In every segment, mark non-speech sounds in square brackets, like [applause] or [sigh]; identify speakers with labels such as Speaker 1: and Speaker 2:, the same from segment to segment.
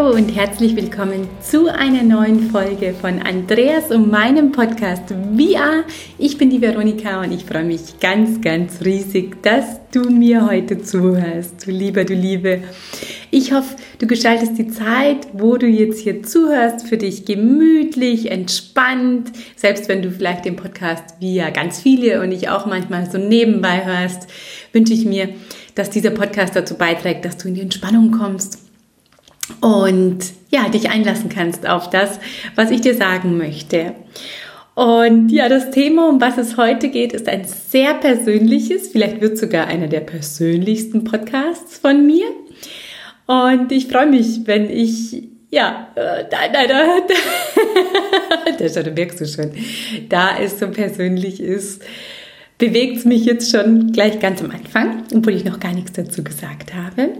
Speaker 1: Hallo und herzlich willkommen zu einer neuen Folge von Andreas und meinem Podcast VR. Ich bin die Veronika und ich freue mich ganz, ganz riesig, dass du mir heute zuhörst. Du lieber, du Liebe. Ich hoffe, du gestaltest die Zeit, wo du jetzt hier zuhörst, für dich gemütlich, entspannt. Selbst wenn du vielleicht den Podcast ja ganz viele und ich auch manchmal so nebenbei hörst, wünsche ich mir, dass dieser Podcast dazu beiträgt, dass du in die Entspannung kommst und ja, dich einlassen kannst auf das, was ich dir sagen möchte. Und ja, das Thema, um was es heute geht, ist ein sehr persönliches, vielleicht wird sogar einer der persönlichsten Podcasts von mir. Und ich freue mich, wenn ich, ja, äh, da, da, da, [laughs] da, da merkst du schon, da es so persönlich ist, bewegt es mich jetzt schon gleich ganz am Anfang, obwohl ich noch gar nichts dazu gesagt habe.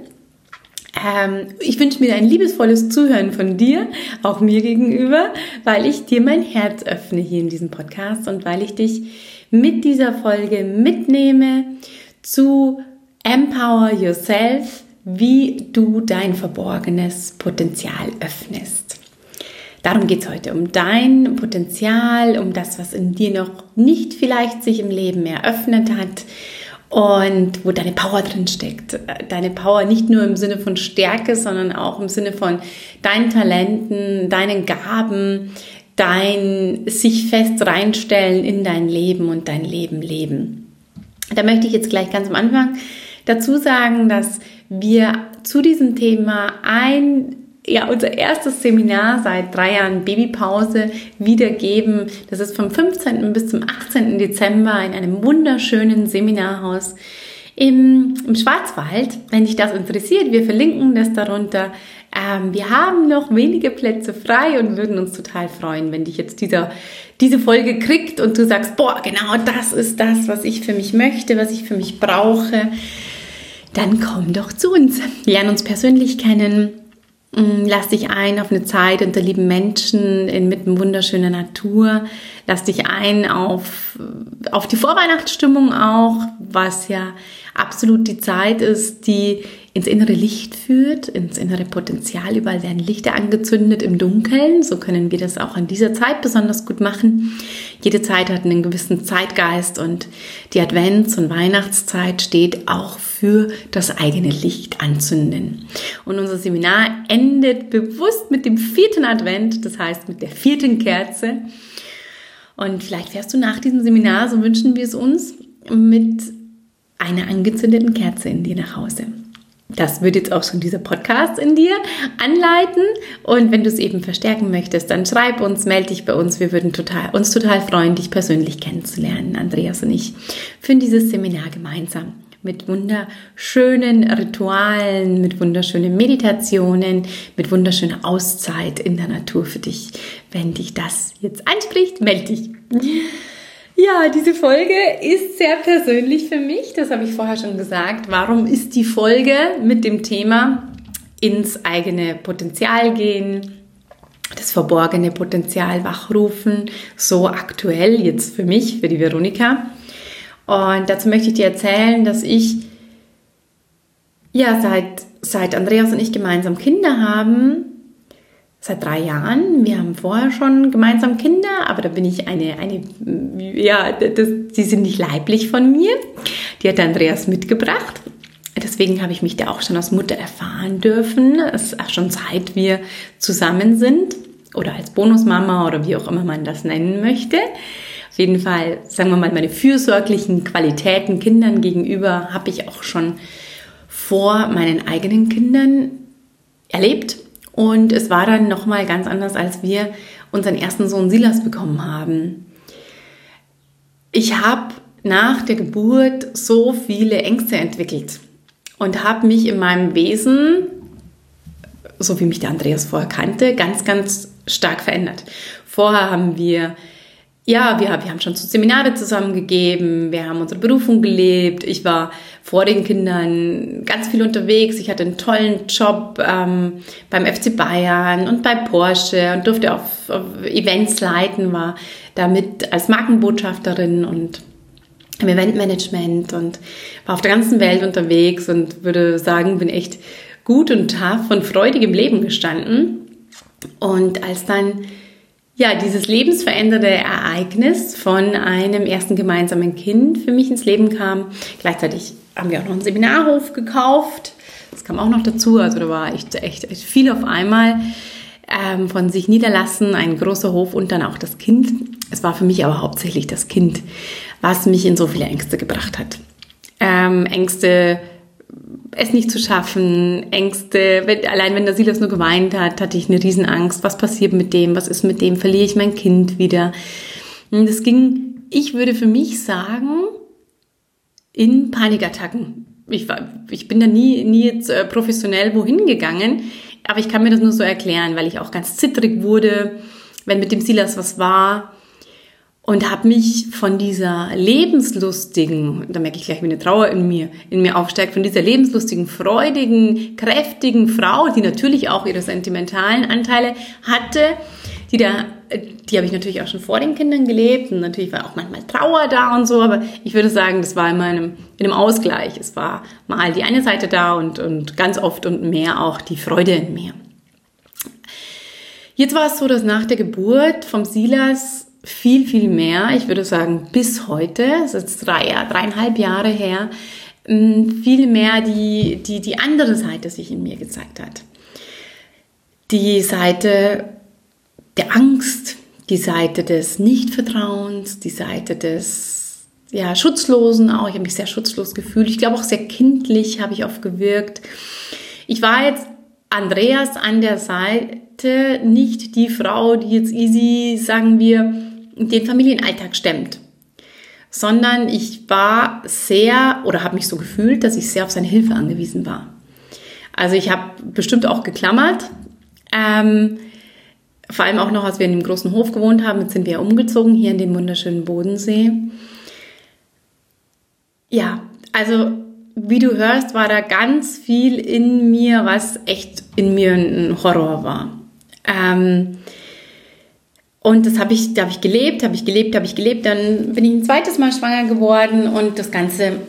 Speaker 1: Ähm, ich wünsche mir ein liebesvolles Zuhören von dir, auch mir gegenüber, weil ich dir mein Herz öffne hier in diesem Podcast und weil ich dich mit dieser Folge mitnehme zu Empower Yourself, wie du dein verborgenes Potenzial öffnest. Darum geht es heute, um dein Potenzial, um das, was in dir noch nicht vielleicht sich im Leben eröffnet hat, und wo deine Power drin steckt. Deine Power nicht nur im Sinne von Stärke, sondern auch im Sinne von deinen Talenten, deinen Gaben, dein sich fest reinstellen in dein Leben und dein Leben leben. Da möchte ich jetzt gleich ganz am Anfang dazu sagen, dass wir zu diesem Thema ein ja, unser erstes Seminar seit drei Jahren Babypause wiedergeben. Das ist vom 15. bis zum 18. Dezember in einem wunderschönen Seminarhaus im, im Schwarzwald. Wenn dich das interessiert, wir verlinken das darunter. Ähm, wir haben noch wenige Plätze frei und würden uns total freuen, wenn dich jetzt dieser, diese Folge kriegt und du sagst, boah, genau das ist das, was ich für mich möchte, was ich für mich brauche. Dann komm doch zu uns. Lern uns persönlich kennen lass dich ein auf eine Zeit unter lieben Menschen inmitten wunderschöner Natur. Lass dich ein auf, auf die Vorweihnachtsstimmung auch, was ja absolut die Zeit ist, die ins innere Licht führt, ins innere Potenzial. Überall werden Lichter angezündet im Dunkeln. So können wir das auch in dieser Zeit besonders gut machen. Jede Zeit hat einen gewissen Zeitgeist und die Advents- und Weihnachtszeit steht auch für das eigene Licht anzünden. Und unser Seminar endet bewusst mit dem vierten Advent, das heißt mit der vierten Kerze. Und vielleicht fährst du nach diesem Seminar, so wünschen wir es uns, mit einer angezündeten Kerze in dir nach Hause. Das wird jetzt auch schon dieser Podcast in dir anleiten. Und wenn du es eben verstärken möchtest, dann schreib uns, melde dich bei uns. Wir würden total, uns total freuen, dich persönlich kennenzulernen, Andreas und ich, für dieses Seminar gemeinsam. Mit wunderschönen Ritualen, mit wunderschönen Meditationen, mit wunderschöner Auszeit in der Natur für dich. Wenn dich das jetzt anspricht, melde dich. Ja, diese Folge ist sehr persönlich für mich. Das habe ich vorher schon gesagt. Warum ist die Folge mit dem Thema ins eigene Potenzial gehen, das verborgene Potenzial wachrufen, so aktuell jetzt für mich, für die Veronika? Und dazu möchte ich dir erzählen, dass ich ja seit, seit Andreas und ich gemeinsam Kinder haben, seit drei Jahren. Wir haben vorher schon gemeinsam Kinder, aber da bin ich eine, eine ja, das, die sind nicht leiblich von mir. Die hat Andreas mitgebracht. Deswegen habe ich mich da auch schon als Mutter erfahren dürfen. Es ist auch schon seit wir zusammen sind oder als Bonusmama oder wie auch immer man das nennen möchte. Jeden Fall, sagen wir mal, meine fürsorglichen Qualitäten Kindern gegenüber habe ich auch schon vor meinen eigenen Kindern erlebt und es war dann nochmal ganz anders, als wir unseren ersten Sohn Silas bekommen haben. Ich habe nach der Geburt so viele Ängste entwickelt und habe mich in meinem Wesen, so wie mich der Andreas vorher kannte, ganz, ganz stark verändert. Vorher haben wir ja, wir, wir haben schon so Seminare zusammengegeben, wir haben unsere Berufung gelebt. Ich war vor den Kindern ganz viel unterwegs. Ich hatte einen tollen Job ähm, beim FC Bayern und bei Porsche und durfte auf, auf Events leiten, war damit als Markenbotschafterin und im Eventmanagement und war auf der ganzen Welt unterwegs und würde sagen, bin echt gut und tough und freudig im Leben gestanden. Und als dann ja, dieses lebensverändernde Ereignis von einem ersten gemeinsamen Kind für mich ins Leben kam. Gleichzeitig haben wir auch noch einen Seminarhof gekauft. Das kam auch noch dazu. Also da war echt, echt, echt viel auf einmal ähm, von sich niederlassen, ein großer Hof und dann auch das Kind. Es war für mich aber hauptsächlich das Kind, was mich in so viele Ängste gebracht hat. Ähm, Ängste es nicht zu schaffen, Ängste, allein wenn der Silas nur geweint hat, hatte ich eine Riesenangst, was passiert mit dem, was ist mit dem, verliere ich mein Kind wieder. Und das ging, ich würde für mich sagen, in Panikattacken. Ich, war, ich bin da nie, nie jetzt äh, professionell wohin gegangen, aber ich kann mir das nur so erklären, weil ich auch ganz zittrig wurde, wenn mit dem Silas was war und habe mich von dieser lebenslustigen, da merke ich gleich, wie eine Trauer in mir, in mir aufsteigt, von dieser lebenslustigen, freudigen, kräftigen Frau, die natürlich auch ihre sentimentalen Anteile hatte, die da, die habe ich natürlich auch schon vor den Kindern gelebt und natürlich war auch manchmal Trauer da und so, aber ich würde sagen, das war in meinem, in einem Ausgleich. Es war mal die eine Seite da und, und ganz oft und mehr auch die Freude in mir. Jetzt war es so, dass nach der Geburt vom Silas viel, viel mehr, ich würde sagen bis heute, das ist jetzt drei, dreieinhalb Jahre her, mm, viel mehr die, die, die andere Seite sich in mir gezeigt hat. Die Seite der Angst, die Seite des Nichtvertrauens, die Seite des ja, Schutzlosen auch. Ich habe mich sehr schutzlos gefühlt. Ich glaube auch sehr kindlich habe ich oft gewirkt. Ich war jetzt Andreas an der Seite nicht die Frau, die jetzt easy, sagen wir, den Familienalltag stemmt, sondern ich war sehr oder habe mich so gefühlt, dass ich sehr auf seine Hilfe angewiesen war. Also ich habe bestimmt auch geklammert. Ähm, vor allem auch noch, als wir in dem großen Hof gewohnt haben, jetzt sind wir umgezogen hier in den wunderschönen Bodensee. Ja, also wie du hörst, war da ganz viel in mir, was echt in mir ein Horror war. Ähm, und das habe ich, da habe ich gelebt, habe ich gelebt, habe ich gelebt. Dann bin ich ein zweites Mal schwanger geworden und das Ganze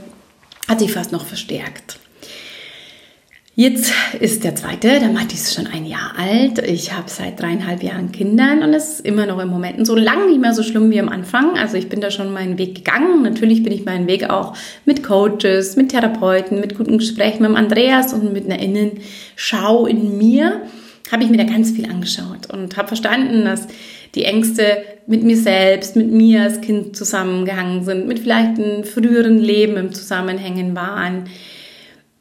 Speaker 1: hat sich fast noch verstärkt. Jetzt ist der zweite, der Matti ist schon ein Jahr alt. Ich habe seit dreieinhalb Jahren Kindern und es ist immer noch im Moment so lang nicht mehr so schlimm wie am Anfang. Also ich bin da schon meinen Weg gegangen. Natürlich bin ich meinen Weg auch mit Coaches, mit Therapeuten, mit guten Gesprächen mit dem Andreas und mit einer Innenschau in mir. Habe ich mir da ganz viel angeschaut und habe verstanden, dass die Ängste mit mir selbst, mit mir als Kind zusammengehangen sind, mit vielleicht einem früheren Leben im Zusammenhängen waren.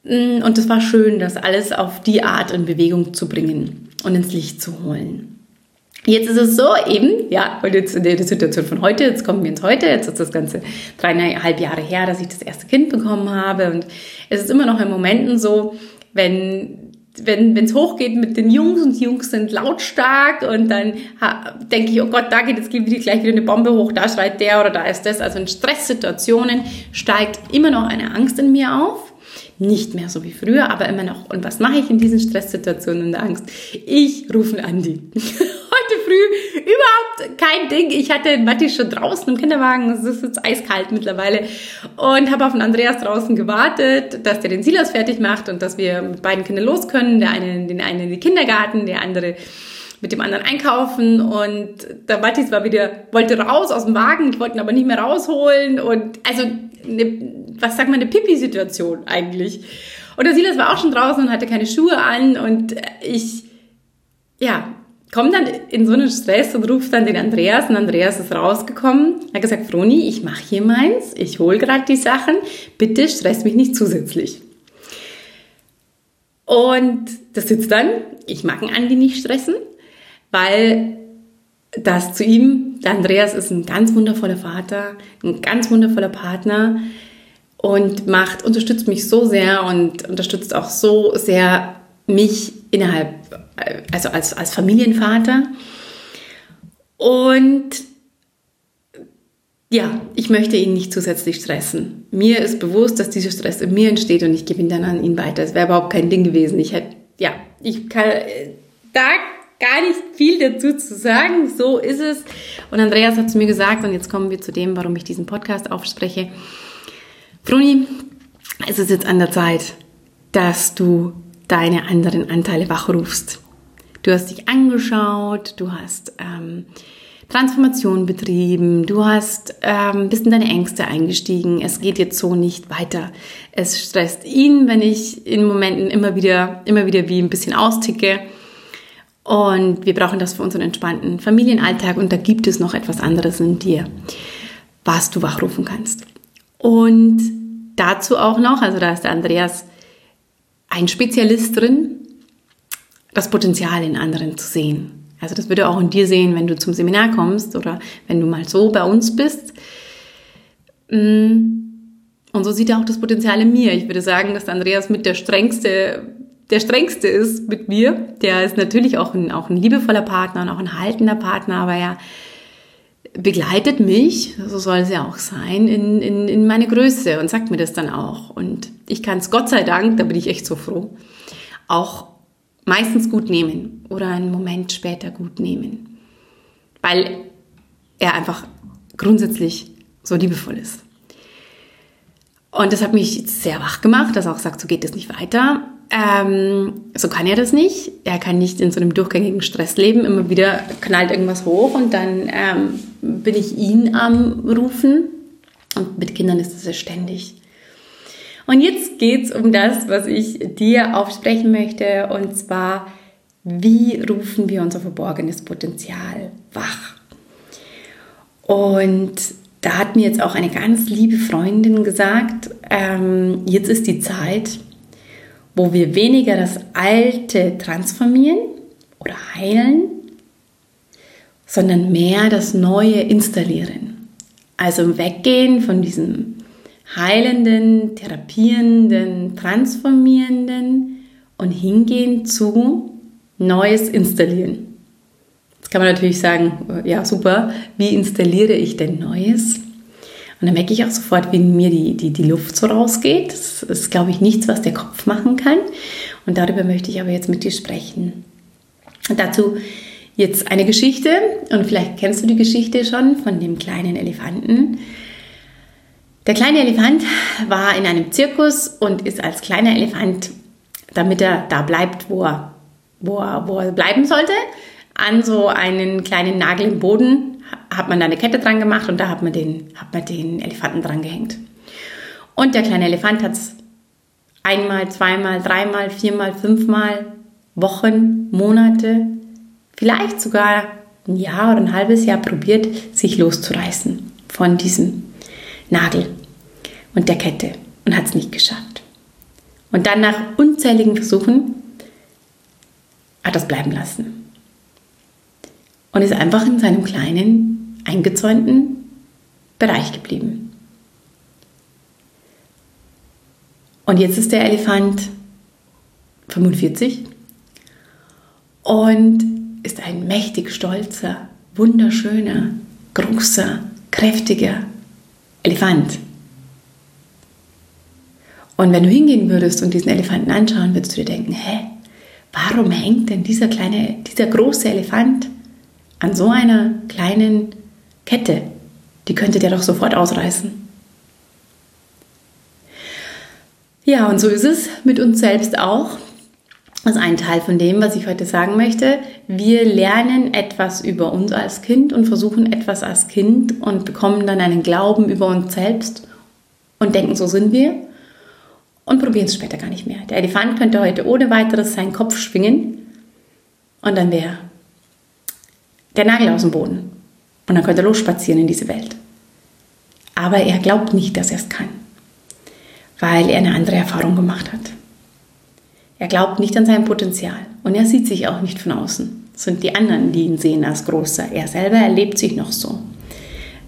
Speaker 1: Mm, und es war schön, das alles auf die Art in Bewegung zu bringen und ins Licht zu holen. Jetzt ist es so eben, ja, und jetzt in der Situation von heute, jetzt kommen wir ins Heute, jetzt ist das Ganze dreieinhalb Jahre her, dass ich das erste Kind bekommen habe und es ist immer noch in Momenten so, wenn wenn es hochgeht mit den Jungs und die Jungs sind lautstark und dann denke ich, oh Gott, da geht jetzt gleich wieder eine Bombe hoch, da schreit der oder da ist das. Also in Stresssituationen steigt immer noch eine Angst in mir auf. Nicht mehr so wie früher, aber immer noch. Und was mache ich in diesen Stresssituationen und der Angst? Ich rufe einen Andi. [laughs] Heute früh überhaupt kein Ding. Ich hatte Matti schon draußen im Kinderwagen. Es ist jetzt eiskalt mittlerweile. Und habe auf den Andreas draußen gewartet, dass der den Silas fertig macht und dass wir mit beiden Kindern los können. Der eine, den einen in den Kindergarten, der andere mit dem anderen einkaufen und der Matthias war wieder, wollte raus aus dem Wagen, ich wollte ihn aber nicht mehr rausholen und also eine, was sagt man, eine Pipi-Situation eigentlich. Und der Silas war auch schon draußen und hatte keine Schuhe an und ich, ja, komme dann in so einen Stress und rufe dann den Andreas und Andreas ist rausgekommen, hat gesagt, Froni, ich mache hier meins, ich hole gerade die Sachen, bitte stress mich nicht zusätzlich. Und das sitzt dann, ich mag einen Andi nicht stressen, weil das zu ihm, der Andreas ist ein ganz wundervoller Vater, ein ganz wundervoller Partner und macht, unterstützt mich so sehr und unterstützt auch so sehr mich innerhalb, also als, als Familienvater. Und ja, ich möchte ihn nicht zusätzlich stressen. Mir ist bewusst, dass dieser Stress in mir entsteht und ich gebe ihn dann an ihn weiter. Es wäre überhaupt kein Ding gewesen. Ich hätte, ja, ich kann da gar nicht viel dazu zu sagen. So ist es. Und Andreas hat zu mir gesagt, und jetzt kommen wir zu dem, warum ich diesen Podcast aufspreche. Froni, es ist jetzt an der Zeit, dass du deine anderen Anteile wachrufst. Du hast dich angeschaut, du hast ähm, Transformation betrieben, du hast ähm, bist in deine Ängste eingestiegen. Es geht jetzt so nicht weiter. Es stresst ihn, wenn ich in Momenten immer wieder, immer wieder wie ein bisschen austicke. Und wir brauchen das für unseren entspannten Familienalltag. Und da gibt es noch etwas anderes in dir, was du wachrufen kannst. Und dazu auch noch, also da ist der Andreas ein Spezialist drin, das Potenzial in anderen zu sehen. Also das würde auch in dir sehen, wenn du zum Seminar kommst oder wenn du mal so bei uns bist. Mm. Und so sieht er auch das Potenzial in mir. Ich würde sagen, dass Andreas mit der strengste, der strengste ist mit mir. Der ist natürlich auch ein, auch ein liebevoller Partner und auch ein haltender Partner, aber er begleitet mich, so soll es ja auch sein, in, in, in meine Größe und sagt mir das dann auch. Und ich kann es Gott sei Dank, da bin ich echt so froh, auch meistens gut nehmen oder einen Moment später gut nehmen, weil er einfach grundsätzlich so liebevoll ist. Und das hat mich sehr wach gemacht, dass er auch sagt, so geht es nicht weiter. Ähm, so kann er das nicht. Er kann nicht in so einem durchgängigen Stress leben. Immer wieder knallt irgendwas hoch und dann ähm, bin ich ihn am Rufen. Und mit Kindern ist das ja ständig. Und jetzt geht es um das, was ich dir aufsprechen möchte, und zwar, wie rufen wir unser verborgenes Potenzial wach? Und da hat mir jetzt auch eine ganz liebe Freundin gesagt, ähm, jetzt ist die Zeit, wo wir weniger das Alte transformieren oder heilen, sondern mehr das Neue installieren. Also weggehen von diesem heilenden, therapierenden, transformierenden und hingehen zu Neues installieren. Jetzt kann man natürlich sagen, ja super, wie installiere ich denn Neues? Und dann merke ich auch sofort, wie mir die, die, die Luft so rausgeht. Das ist, glaube ich, nichts, was der Kopf machen kann. Und darüber möchte ich aber jetzt mit dir sprechen. Und dazu jetzt eine Geschichte. Und vielleicht kennst du die Geschichte schon von dem kleinen Elefanten, der kleine Elefant war in einem Zirkus und ist als kleiner Elefant, damit er da bleibt, wo er, wo er, wo er bleiben sollte, an so einen kleinen Nagel im Boden hat man da eine Kette dran gemacht und da hat man den, hat man den Elefanten dran gehängt. Und der kleine Elefant hat es einmal, zweimal, dreimal, viermal, fünfmal, Wochen, Monate, vielleicht sogar ein Jahr oder ein halbes Jahr probiert, sich loszureißen von diesem Nagel und der Kette und hat es nicht geschafft. Und dann nach unzähligen Versuchen hat es bleiben lassen. Und ist einfach in seinem kleinen, eingezäunten Bereich geblieben. Und jetzt ist der Elefant 45 und ist ein mächtig stolzer, wunderschöner, großer, kräftiger Elefant. Und wenn du hingehen würdest und diesen Elefanten anschauen, würdest du dir denken, hä, warum hängt denn dieser kleine, dieser große Elefant an so einer kleinen Kette? Die könnte der doch sofort ausreißen. Ja, und so ist es mit uns selbst auch. Das ist ein Teil von dem, was ich heute sagen möchte. Wir lernen etwas über uns als Kind und versuchen etwas als Kind und bekommen dann einen Glauben über uns selbst und denken, so sind wir und probieren es später gar nicht mehr. Der Elefant könnte heute ohne weiteres seinen Kopf schwingen und dann wäre der Nagel aus dem Boden und dann könnte er losspazieren in diese Welt. Aber er glaubt nicht, dass er es kann, weil er eine andere Erfahrung gemacht hat. Er glaubt nicht an sein Potenzial und er sieht sich auch nicht von außen. Es sind die anderen, die ihn sehen als großer. Er selber erlebt sich noch so,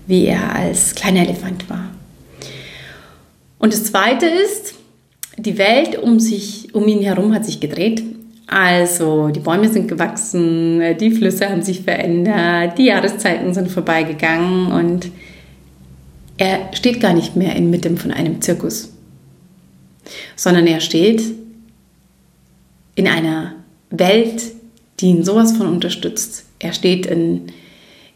Speaker 1: wie er als kleiner Elefant war. Und das Zweite ist, die Welt um, sich, um ihn herum hat sich gedreht. Also die Bäume sind gewachsen, die Flüsse haben sich verändert, die Jahreszeiten sind vorbeigegangen und er steht gar nicht mehr inmitten von einem Zirkus, sondern er steht in einer Welt, die ihn sowas von unterstützt. Er steht in,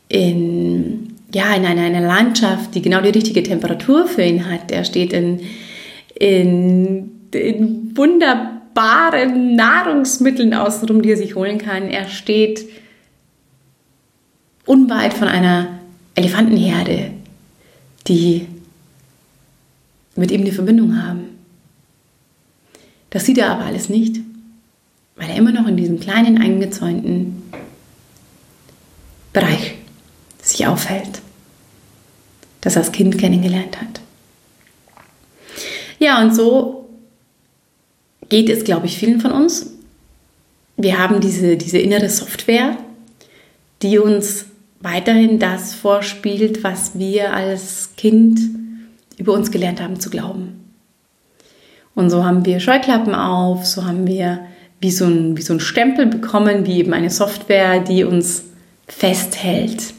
Speaker 1: in, ja, in einer, einer Landschaft, die genau die richtige Temperatur für ihn hat. Er steht in, in, in wunder, wunderbaren Nahrungsmitteln außenrum, die er sich holen kann. Er steht unweit von einer Elefantenherde, die mit ihm eine Verbindung haben. Das sieht er aber alles nicht, weil er immer noch in diesem kleinen, eingezäunten Bereich sich aufhält, das er als Kind kennengelernt hat. Ja, und so geht es, glaube ich, vielen von uns. Wir haben diese, diese innere Software, die uns weiterhin das vorspielt, was wir als Kind über uns gelernt haben zu glauben. Und so haben wir Scheuklappen auf, so haben wir wie so ein, wie so ein Stempel bekommen, wie eben eine Software, die uns festhält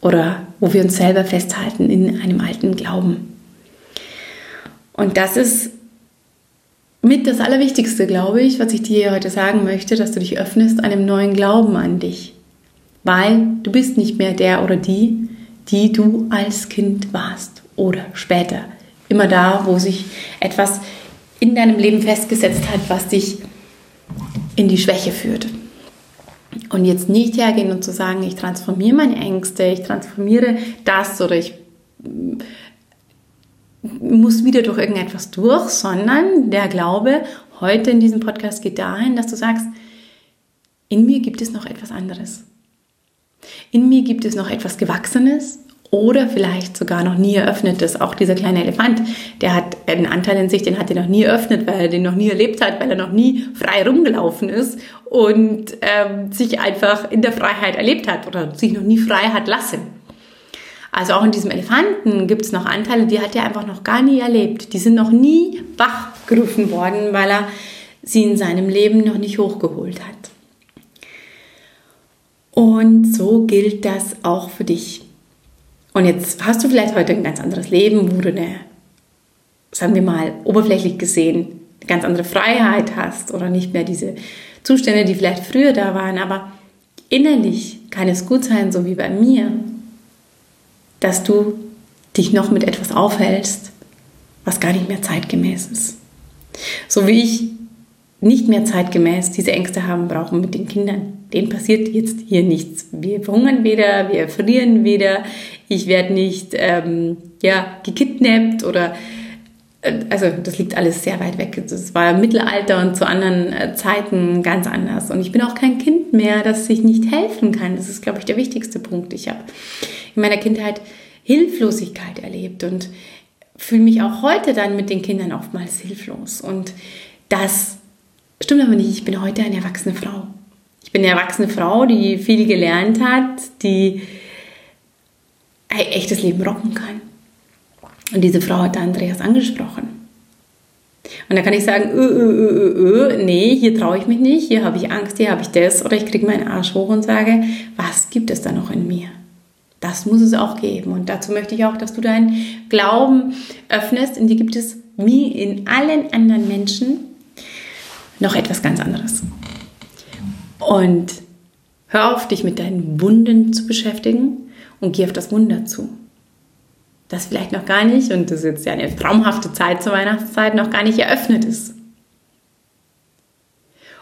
Speaker 1: oder wo wir uns selber festhalten in einem alten Glauben. Und das ist mit das Allerwichtigste, glaube ich, was ich dir heute sagen möchte, dass du dich öffnest einem neuen Glauben an dich. Weil du bist nicht mehr der oder die, die du als Kind warst oder später. Immer da, wo sich etwas in deinem Leben festgesetzt hat, was dich in die Schwäche führt. Und jetzt nicht hergehen und zu sagen, ich transformiere meine Ängste, ich transformiere das oder ich muss wieder durch irgendetwas durch, sondern der Glaube heute in diesem Podcast geht dahin, dass du sagst, in mir gibt es noch etwas anderes. In mir gibt es noch etwas Gewachsenes oder vielleicht sogar noch nie eröffnetes. Auch dieser kleine Elefant, der hat einen Anteil in sich, den hat er noch nie eröffnet, weil er den noch nie erlebt hat, weil er noch nie frei rumgelaufen ist und ähm, sich einfach in der Freiheit erlebt hat oder sich noch nie frei hat lassen. Also auch in diesem Elefanten gibt es noch Anteile, die hat er einfach noch gar nie erlebt. Die sind noch nie wachgerufen worden, weil er sie in seinem Leben noch nicht hochgeholt hat. Und so gilt das auch für dich. Und jetzt hast du vielleicht heute ein ganz anderes Leben, wo du eine, sagen wir mal, oberflächlich gesehen, eine ganz andere Freiheit hast oder nicht mehr diese Zustände, die vielleicht früher da waren. Aber innerlich kann es gut sein, so wie bei mir, dass du dich noch mit etwas aufhältst, was gar nicht mehr zeitgemäß ist. So wie ich nicht mehr zeitgemäß diese Ängste haben brauchen mit den Kindern. Denen passiert jetzt hier nichts. Wir verhungern weder, wir frieren weder, ich werde nicht ähm, ja, gekidnappt oder äh, also das liegt alles sehr weit weg. Das war im Mittelalter und zu anderen äh, Zeiten ganz anders. Und ich bin auch kein Kind mehr, das sich nicht helfen kann. Das ist, glaube ich, der wichtigste Punkt. Ich habe in meiner Kindheit Hilflosigkeit erlebt und fühle mich auch heute dann mit den Kindern oftmals hilflos. Und das Stimmt aber nicht, ich bin heute eine erwachsene Frau. Ich bin eine erwachsene Frau, die viel gelernt hat, die ein echtes Leben rocken kann. Und diese Frau hat Andreas angesprochen. Und da kann ich sagen, ö, ö, ö, ö, nee, hier traue ich mich nicht, hier habe ich Angst, hier habe ich das. Oder ich kriege meinen Arsch hoch und sage, was gibt es da noch in mir? Das muss es auch geben. Und dazu möchte ich auch, dass du deinen Glauben öffnest. In dir gibt es, wie in allen anderen Menschen, noch etwas ganz anderes. Und hör auf, dich mit deinen Wunden zu beschäftigen und geh auf das Wunder zu. Das vielleicht noch gar nicht, und das ist jetzt ja eine traumhafte Zeit zur Weihnachtszeit, noch gar nicht eröffnet ist.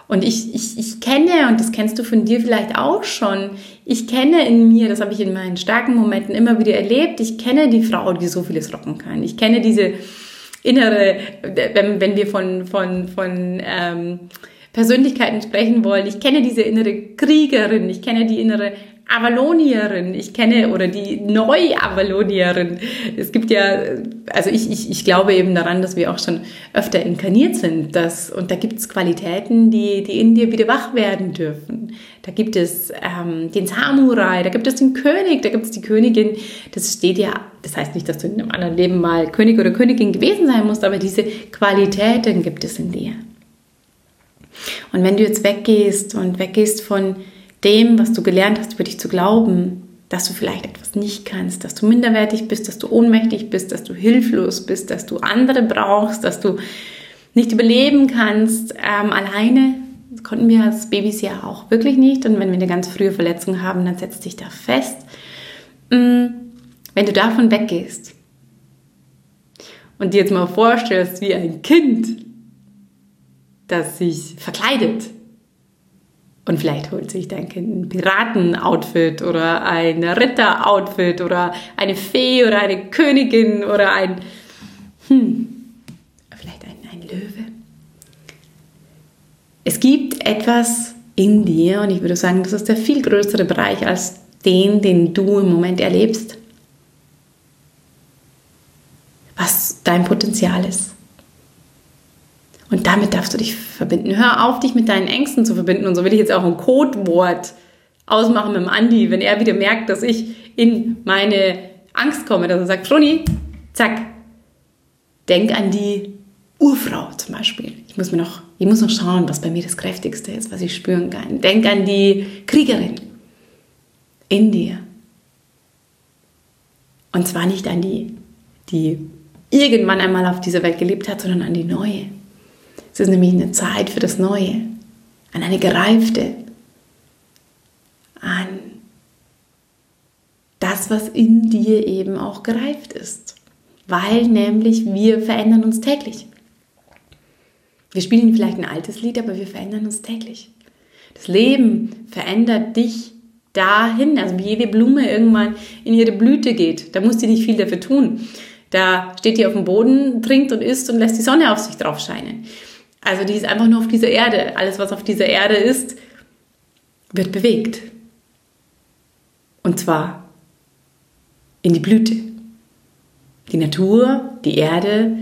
Speaker 1: Und ich, ich, ich kenne, und das kennst du von dir vielleicht auch schon, ich kenne in mir, das habe ich in meinen starken Momenten immer wieder erlebt, ich kenne die Frau, die so vieles rocken kann. Ich kenne diese, innere, wenn, wenn wir von, von, von ähm, Persönlichkeiten sprechen wollen. Ich kenne diese innere Kriegerin, ich kenne die innere Avalonierin, ich kenne oder die Neu-Avalonierin. Es gibt ja, also ich, ich, ich glaube eben daran, dass wir auch schon öfter inkarniert sind. Dass, und da gibt es Qualitäten, die, die in dir wieder wach werden dürfen. Da gibt es ähm, den Samurai, da gibt es den König, da gibt es die Königin. Das steht ja, das heißt nicht, dass du in einem anderen Leben mal König oder Königin gewesen sein musst, aber diese Qualitäten gibt es in dir. Und wenn du jetzt weggehst und weggehst von dem, was du gelernt hast, über dich zu glauben, dass du vielleicht etwas nicht kannst, dass du minderwertig bist, dass du ohnmächtig bist, dass du hilflos bist, dass du andere brauchst, dass du nicht überleben kannst ähm, alleine. Konnten wir als Babys ja auch wirklich nicht. Und wenn wir eine ganz frühe Verletzung haben, dann setzt dich da fest. Mm, wenn du davon weggehst und dir jetzt mal vorstellst, wie ein Kind das sich verkleidet. Und vielleicht holt sich dein Kind ein Piraten-Outfit oder ein Ritter-Outfit oder eine Fee oder eine Königin oder ein, hm, vielleicht ein, ein Löwe. Es gibt etwas in dir und ich würde sagen, das ist der viel größere Bereich als den, den du im Moment erlebst, was dein Potenzial ist. Und damit darfst du dich verbinden. Hör auf, dich mit deinen Ängsten zu verbinden. Und so will ich jetzt auch ein Codewort ausmachen mit dem Andi, wenn er wieder merkt, dass ich in meine Angst komme, dass er sagt, Froni, zack, denk an die Urfrau zum Beispiel. Ich muss mir noch, ich muss noch schauen, was bei mir das Kräftigste ist, was ich spüren kann. Denk an die Kriegerin in dir. Und zwar nicht an die, die irgendwann einmal auf dieser Welt gelebt hat, sondern an die neue. Es ist nämlich eine Zeit für das Neue, an eine gereifte, an das, was in dir eben auch gereift ist. Weil nämlich wir verändern uns täglich. Wir spielen vielleicht ein altes Lied, aber wir verändern uns täglich. Das Leben verändert dich dahin, also wie jede Blume irgendwann in ihre Blüte geht. Da muss sie nicht viel dafür tun. Da steht die auf dem Boden, trinkt und isst und lässt die Sonne auf sich drauf scheinen. Also die ist einfach nur auf dieser Erde. Alles, was auf dieser Erde ist, wird bewegt. Und zwar in die Blüte. Die Natur, die Erde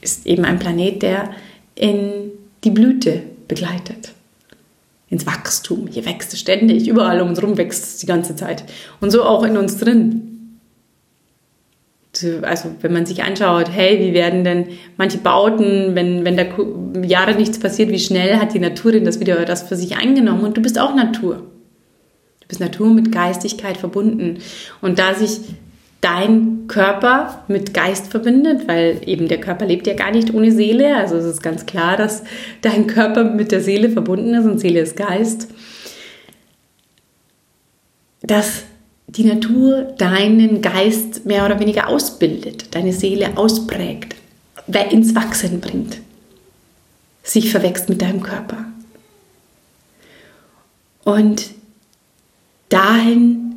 Speaker 1: ist eben ein Planet, der in die Blüte begleitet. Ins Wachstum. Hier wächst es ständig. Überall um uns herum wächst es die ganze Zeit. Und so auch in uns drin. Also wenn man sich anschaut, hey, wie werden denn manche Bauten, wenn, wenn da Jahre nichts passiert, wie schnell hat die Natur denn das wieder das für sich eingenommen? Und du bist auch Natur. Du bist Natur mit Geistigkeit verbunden. Und da sich dein Körper mit Geist verbindet, weil eben der Körper lebt ja gar nicht ohne Seele. Also es ist ganz klar, dass dein Körper mit der Seele verbunden ist und Seele ist Geist. Dass die Natur deinen Geist mehr oder weniger ausbildet, deine Seele ausprägt, ins Wachsen bringt, sich verwächst mit deinem Körper. Und dahin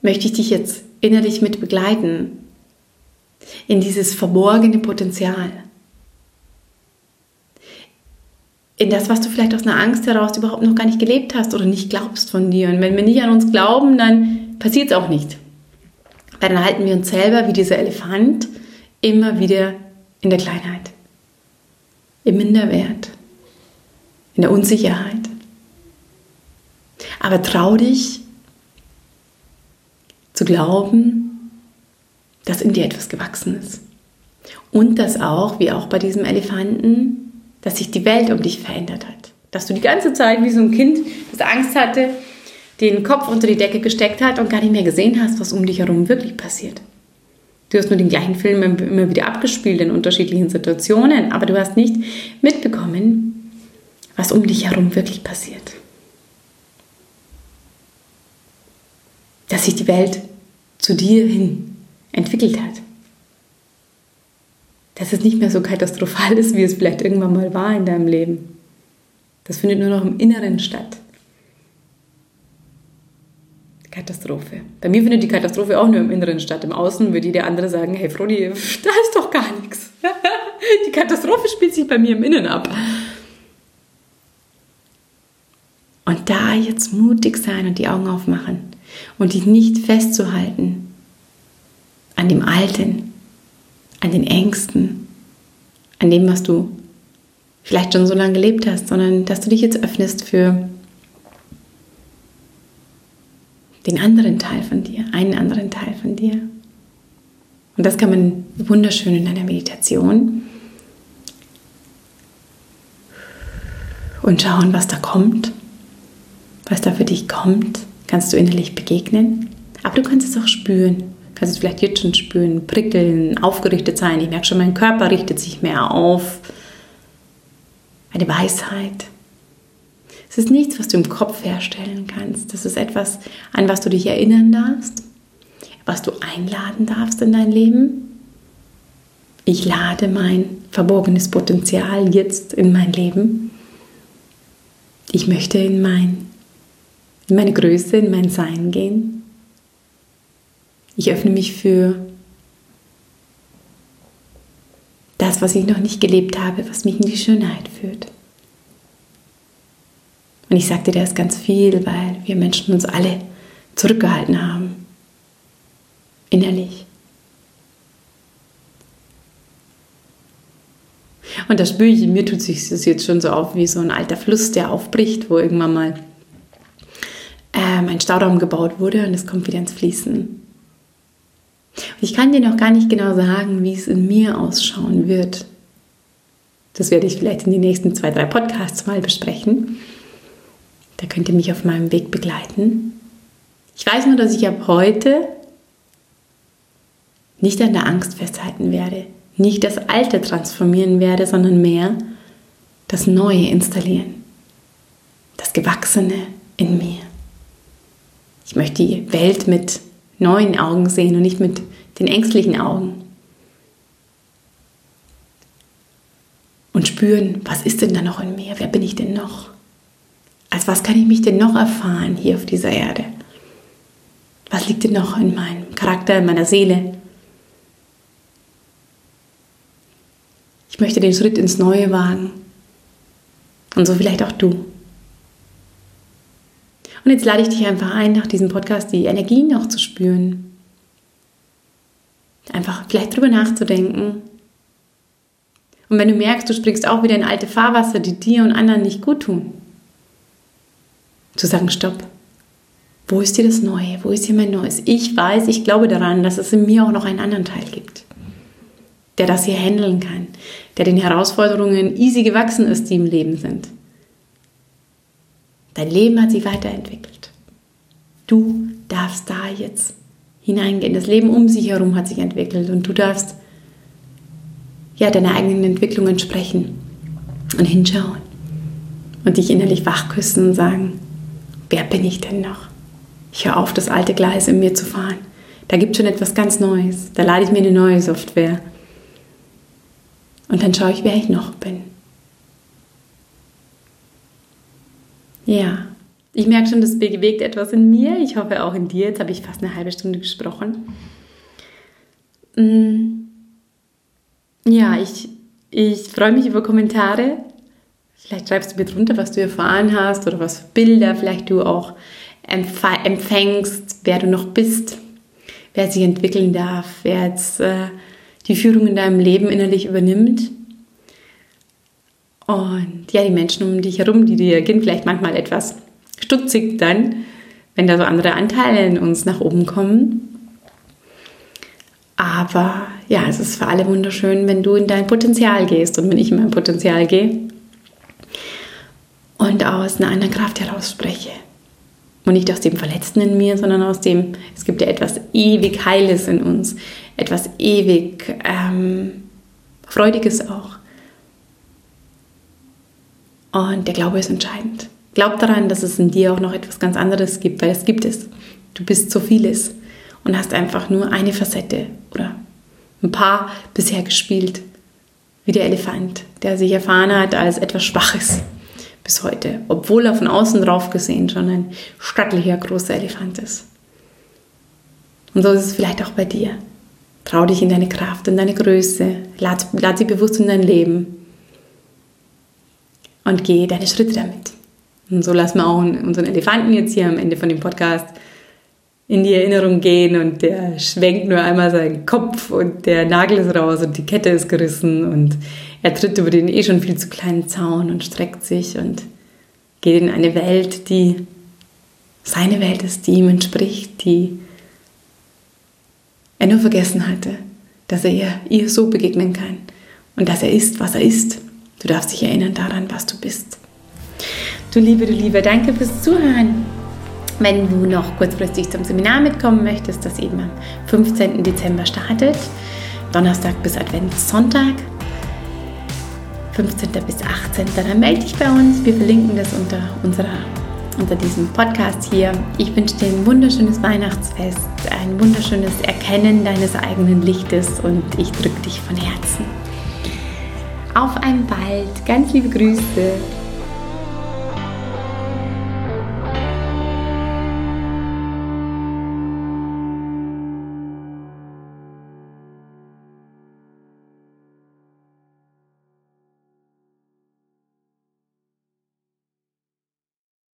Speaker 1: möchte ich dich jetzt innerlich mit begleiten, in dieses verborgene Potenzial, in das, was du vielleicht aus einer Angst heraus überhaupt noch gar nicht gelebt hast oder nicht glaubst von dir. Und wenn wir nicht an uns glauben, dann passiert es auch nicht. Weil dann halten wir uns selber wie dieser Elefant immer wieder in der Kleinheit, im Minderwert, in der Unsicherheit. Aber trau dich, zu glauben, dass in dir etwas gewachsen ist. Und dass auch, wie auch bei diesem Elefanten, dass sich die Welt um dich verändert hat. Dass du die ganze Zeit wie so ein Kind, das Angst hatte, den Kopf unter die Decke gesteckt hat und gar nicht mehr gesehen hast, was um dich herum wirklich passiert. Du hast nur den gleichen Film immer wieder abgespielt in unterschiedlichen Situationen, aber du hast nicht mitbekommen, was um dich herum wirklich passiert. dass sich die Welt zu dir hin entwickelt hat. Dass es nicht mehr so katastrophal ist, wie es vielleicht irgendwann mal war in deinem Leben. Das findet nur noch im Inneren statt. Katastrophe. Bei mir findet die Katastrophe auch nur im Inneren statt. Im Außen würde jeder andere sagen, hey Frodi, [laughs] da ist doch gar nichts. [laughs] Die Katastrophe spielt sich bei mir im Innen ab. Und da jetzt mutig sein und die Augen aufmachen und dich nicht festzuhalten an dem Alten, an den Ängsten, an dem, was du vielleicht schon so lange gelebt hast, sondern dass du dich jetzt öffnest für den anderen Teil von dir, einen anderen Teil von dir. Und das kann man wunderschön in einer Meditation und schauen, was da kommt, was da für dich kommt kannst du innerlich begegnen. Aber du kannst es auch spüren. Kannst es vielleicht jetzt schon spüren, prickeln, aufgerichtet sein. Ich merke schon, mein Körper richtet sich mehr auf. Eine Weisheit. Es ist nichts, was du im Kopf herstellen kannst. Das ist etwas, an was du dich erinnern darfst, was du einladen darfst in dein Leben. Ich lade mein verborgenes Potenzial jetzt in mein Leben. Ich möchte in, mein, in meine Größe, in mein Sein gehen. Ich öffne mich für das, was ich noch nicht gelebt habe, was mich in die Schönheit führt. Und ich sagte das ganz viel, weil wir Menschen uns alle zurückgehalten haben. Innerlich. Und das spüre ich, mir tut sich das jetzt schon so auf wie so ein alter Fluss, der aufbricht, wo irgendwann mal ähm, ein Stauraum gebaut wurde und es kommt wieder ins Fließen. Und ich kann dir noch gar nicht genau sagen, wie es in mir ausschauen wird. Das werde ich vielleicht in den nächsten zwei, drei Podcasts mal besprechen. Da könnt ihr mich auf meinem Weg begleiten. Ich weiß nur, dass ich ab heute nicht an der Angst festhalten werde, nicht das Alte transformieren werde, sondern mehr das Neue installieren, das Gewachsene in mir. Ich möchte die Welt mit neuen Augen sehen und nicht mit den ängstlichen Augen. Und spüren, was ist denn da noch in mir? Wer bin ich denn noch? Als was kann ich mich denn noch erfahren hier auf dieser Erde? Was liegt denn noch in meinem Charakter, in meiner Seele? Ich möchte den Schritt ins Neue wagen. Und so vielleicht auch du. Und jetzt lade ich dich einfach ein, nach diesem Podcast die Energien noch zu spüren. Einfach vielleicht drüber nachzudenken. Und wenn du merkst, du springst auch wieder in alte Fahrwasser, die dir und anderen nicht gut tun, zu sagen, stopp. Wo ist hier das Neue? Wo ist hier mein Neues? Ich weiß, ich glaube daran, dass es in mir auch noch einen anderen Teil gibt, der das hier handeln kann, der den Herausforderungen easy gewachsen ist, die im Leben sind. Dein Leben hat sich weiterentwickelt. Du darfst da jetzt hineingehen. Das Leben um sich herum hat sich entwickelt und du darfst ja deine eigenen Entwicklungen sprechen und hinschauen und dich innerlich wachküssen und sagen, wer bin ich denn noch? Ich höre auf, das alte Gleis in mir zu fahren. Da gibt es schon etwas ganz Neues. Da lade ich mir eine neue Software. Und dann schaue ich, wer ich noch bin. Ja, ich merke schon, das bewegt etwas in mir. Ich hoffe auch in dir. Jetzt habe ich fast eine halbe Stunde gesprochen. Mm. Ja, ich, ich freue mich über Kommentare. Vielleicht schreibst du mir drunter, was du erfahren hast oder was für Bilder vielleicht du auch empfängst, wer du noch bist, wer sich entwickeln darf, wer jetzt äh, die Führung in deinem Leben innerlich übernimmt. Und ja, die Menschen um dich herum, die reagieren vielleicht manchmal etwas stutzig dann, wenn da so andere Anteile in uns nach oben kommen. Aber ja, es ist für alle wunderschön, wenn du in dein Potenzial gehst und wenn ich in mein Potenzial gehe und aus einer anderen Kraft heraus spreche. Und nicht aus dem Verletzten in mir, sondern aus dem, es gibt ja etwas ewig Heiles in uns, etwas ewig ähm, Freudiges auch. Und der Glaube ist entscheidend. Glaub daran, dass es in dir auch noch etwas ganz anderes gibt, weil es gibt es. Du bist so vieles und hast einfach nur eine Facette oder ein paar bisher gespielt, wie der Elefant, der sich erfahren hat als etwas Schwaches bis heute, obwohl er von außen drauf gesehen schon ein stattlicher großer Elefant ist. Und so ist es vielleicht auch bei dir. Trau dich in deine Kraft, in deine Größe, lad, lad sie bewusst in dein Leben und geh deine Schritte damit. Und so lassen wir auch unseren Elefanten jetzt hier am Ende von dem Podcast in die Erinnerung gehen und der schwenkt nur einmal seinen Kopf und der Nagel ist raus und die Kette ist gerissen und er tritt über den eh schon viel zu kleinen Zaun und streckt sich und geht in eine Welt, die seine Welt ist, die ihm entspricht, die er nur vergessen hatte, dass er ihr, ihr so begegnen kann und dass er ist, was er ist. Du darfst dich erinnern daran, was du bist. Du Liebe, du Liebe, danke fürs Zuhören. Wenn du noch kurzfristig zum Seminar mitkommen möchtest, das eben am 15. Dezember startet, Donnerstag bis Adventssonntag, 15. bis 18. Dann melde dich bei uns. Wir verlinken das unter, unserer, unter diesem Podcast hier. Ich wünsche dir ein wunderschönes Weihnachtsfest, ein wunderschönes Erkennen deines eigenen Lichtes und ich drücke dich von Herzen. auf ein bald. Ganz liebe Grüße.